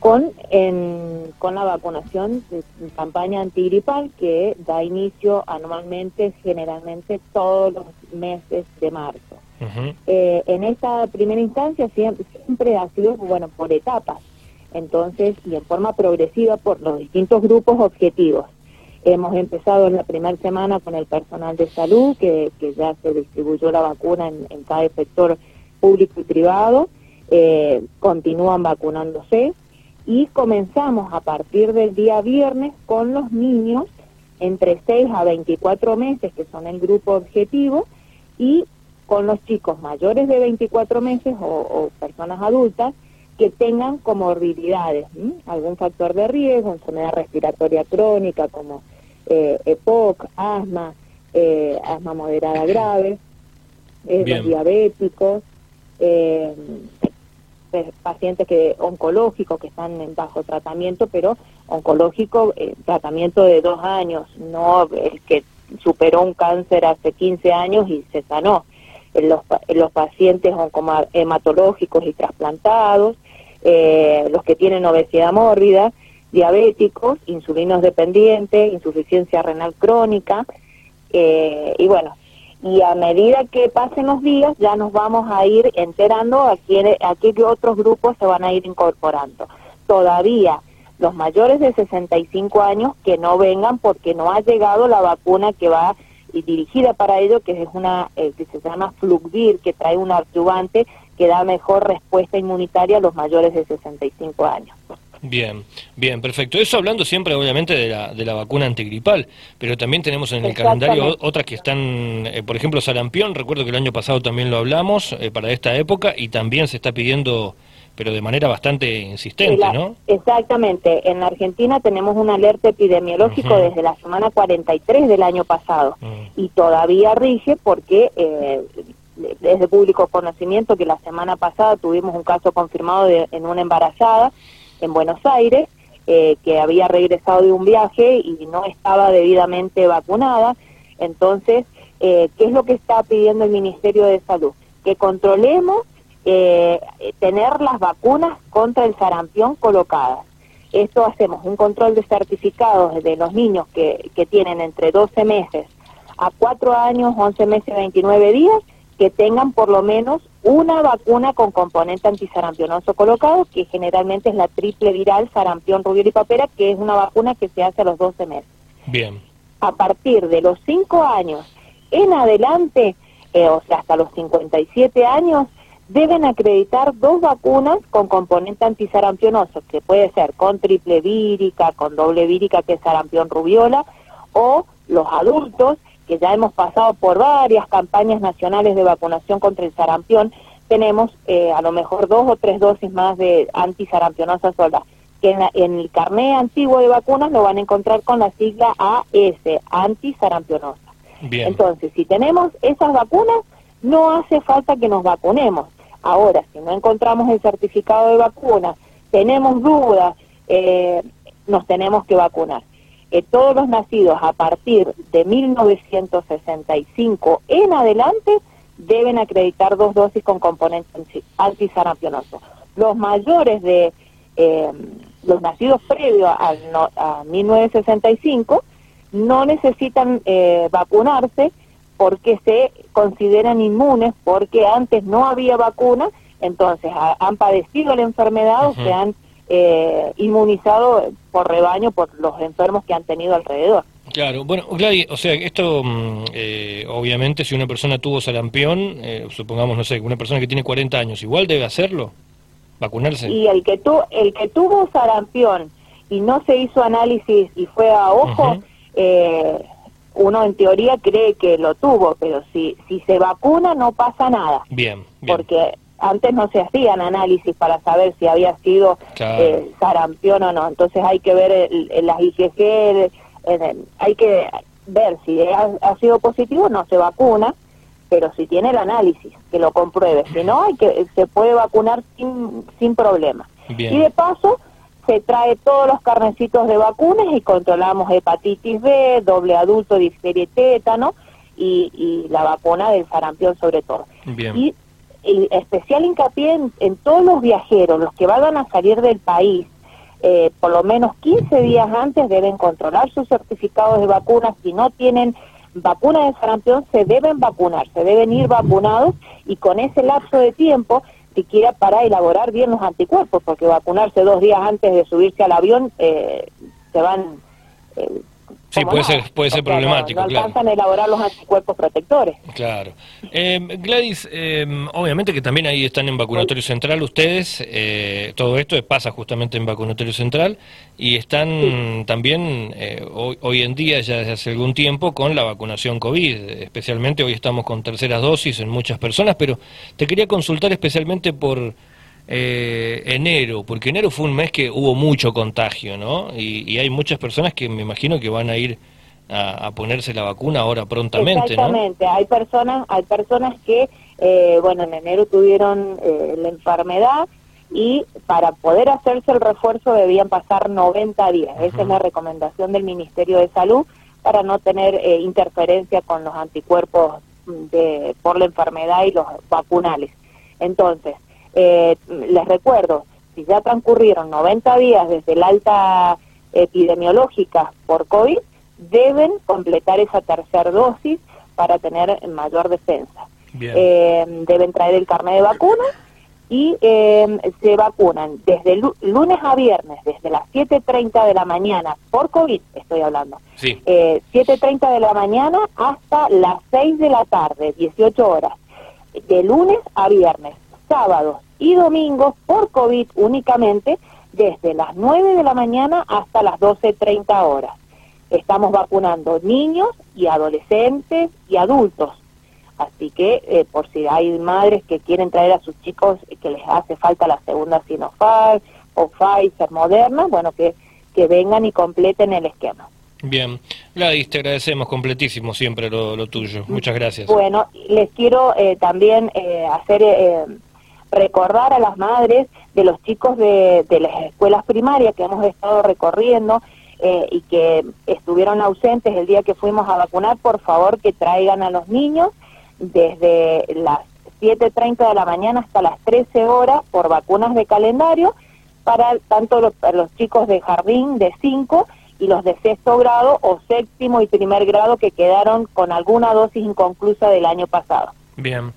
con, en, con la vacunación de campaña antigripal que da inicio anualmente, generalmente todos los meses de marzo. Eh, en esta primera instancia siempre, siempre ha sido, bueno, por etapas, entonces, y en forma progresiva por los distintos grupos objetivos. Hemos empezado en la primera semana con el personal de salud, que, que ya se distribuyó la vacuna en, en cada sector público y privado, eh, continúan vacunándose y comenzamos a partir del día viernes con los niños entre 6 a 24 meses, que son el grupo objetivo, y con los chicos mayores de 24 meses o, personas adultas que tengan comorbilidades, algún factor de riesgo, enfermedad respiratoria crónica como eh, EPOC, asma, eh, asma moderada grave, eh, diabéticos, eh, pacientes que oncológicos que están en bajo tratamiento, pero oncológico, eh, tratamiento de dos años, no el que superó un cáncer hace 15 años y se sanó. En los, los pacientes hematológicos y trasplantados, eh, los que tienen obesidad mórbida, diabéticos, insulinos dependientes, insuficiencia renal crónica, eh, y bueno, y a medida que pasen los días ya nos vamos a ir enterando a, quién, a qué otros grupos se van a ir incorporando. Todavía los mayores de 65 años que no vengan porque no ha llegado la vacuna que va dirigida para ello, que es una eh, que se llama Flugvir, que trae un adyuvante que da mejor respuesta inmunitaria a los mayores de 65 años. Bien, bien, perfecto. Eso hablando siempre, obviamente, de la, de la vacuna antigripal, pero también tenemos en el calendario otras que están, eh, por ejemplo, sarampión, recuerdo que el año pasado también lo hablamos eh, para esta época y también se está pidiendo, pero de manera bastante insistente, ¿no? Exactamente. En la Argentina tenemos un alerta epidemiológico desde la semana 43 del año pasado mm. y todavía rige porque eh, es de público conocimiento que la semana pasada tuvimos un caso confirmado de, en una embarazada en Buenos Aires, eh, que había regresado de un viaje y no estaba debidamente vacunada. Entonces, eh, ¿qué es lo que está pidiendo el Ministerio de Salud? Que controlemos eh, tener las vacunas contra el sarampión colocadas. Esto hacemos un control de certificados de los niños que, que tienen entre 12 meses a 4 años, 11 meses, 29 días que tengan por lo menos una vacuna con componente antisarampionoso colocado, que generalmente es la triple viral sarampión, rubiola y papera, que es una vacuna que se hace a los 12 meses. Bien. A partir de los 5 años en adelante, eh, o sea, hasta los 57 años, deben acreditar dos vacunas con componente antisarampionoso, que puede ser con triple vírica, con doble vírica, que es sarampión rubiola, o los adultos que ya hemos pasado por varias campañas nacionales de vacunación contra el sarampión, tenemos eh, a lo mejor dos o tres dosis más de antisarampionosa sola, que en, el carné antiguo de vacunas lo van a encontrar con la sigla AS, antisarampionosa. Entonces, si tenemos esas vacunas, no hace falta que nos vacunemos. Ahora, si no encontramos el certificado de vacuna, tenemos dudas, eh, nos tenemos que vacunar que todos los nacidos a partir de 1965 en adelante deben acreditar dos dosis con componente antisarampionoso. Los mayores de eh, los nacidos previo a, 1965 no necesitan eh, vacunarse porque se consideran inmunes porque antes no había vacuna, entonces han padecido la enfermedad o se han eh, inmunizado por rebaño por los enfermos que han tenido alrededor. Claro, bueno, Gladys, o sea, esto mm, eh, obviamente si una persona tuvo sarampión, eh, supongamos, no sé, una persona que tiene 40 años, igual debe hacerlo, vacunarse. Y el que, tu, el que tuvo sarampión y no se hizo análisis y fue a ojo, eh, uno en teoría cree que lo tuvo, pero si, si se vacuna no pasa nada. Bien, bien. Porque antes no se hacían análisis para saber si había sido eh, sarampión o no. Entonces hay que ver el, las IgG, hay que ver si ha, sido positivo, no se vacuna, pero si tiene el análisis, que lo compruebe. Si no, hay que se puede vacunar sin, sin problema. Y de paso, se trae todos los carnecitos de vacunas y controlamos hepatitis B, doble adulto, difteria y tétano, y, y la vacuna del sarampión sobre todo. Bien especial hincapié en, todos los viajeros, los que vayan a salir del país, eh, por lo menos 15 días antes deben controlar sus certificados de vacunas. Si no tienen vacuna de sarampión, se deben vacunar, se deben ir vacunados y con ese lapso de tiempo siquiera para elaborar bien los anticuerpos, porque vacunarse dos días antes de subirse al avión eh, se van eh, Sí, puede ser, puede ser problemático. No, alcanzan a elaborar los anticuerpos protectores. Claro. Eh, Gladys, eh, obviamente que también ahí están en vacunatorio central ustedes, eh, todo esto pasa justamente en vacunatorio central y están también hoy, hoy, en día, ya desde hace algún tiempo, con la vacunación COVID. Especialmente hoy estamos con terceras dosis en muchas personas, pero te quería consultar especialmente por eh, enero, porque enero fue un mes que hubo mucho contagio, ¿no? Y, hay muchas personas que me imagino que van a ir a, ponerse la vacuna ahora prontamente, Exactamente, hay personas, hay personas que, eh, bueno, en enero tuvieron eh, la enfermedad y para poder hacerse el refuerzo debían pasar 90 días. Esa es la recomendación del Ministerio de Salud para no tener eh, interferencia con los anticuerpos de, por la enfermedad y los vacunales. Entonces, eh, les recuerdo, si ya transcurrieron 90 días desde la alta epidemiológica por COVID, deben completar esa tercera dosis para tener mayor defensa. Eh, deben traer el carnet de vacuna y eh, se vacunan desde lunes a viernes, desde las 7.30 de la mañana, por COVID estoy hablando, sí. 7.30 de la mañana hasta las 6 de la tarde, 18 horas, de lunes a viernes sábados y domingos por COVID únicamente desde las 9 de la mañana hasta las 12.30 horas. Estamos vacunando niños y adolescentes y adultos. Así que eh, por si hay madres que quieren traer a sus chicos que les hace falta la segunda Sinopharm o Pfizer Moderna, bueno, que, que vengan y completen el esquema. Bien, Gladys, te agradecemos completísimo siempre lo, tuyo. Muchas gracias. Bueno, les quiero eh, también eh, hacer recordar a las madres de los chicos de, las escuelas primarias que hemos estado recorriendo eh, y que estuvieron ausentes el día que fuimos a vacunar, por favor que traigan a los niños desde las 7.30 de la mañana hasta las 13 horas por vacunas de calendario para tanto los, los chicos de jardín de 5 y los de sexto grado o séptimo y primer grado que quedaron con alguna dosis inconclusa del año pasado. Bien.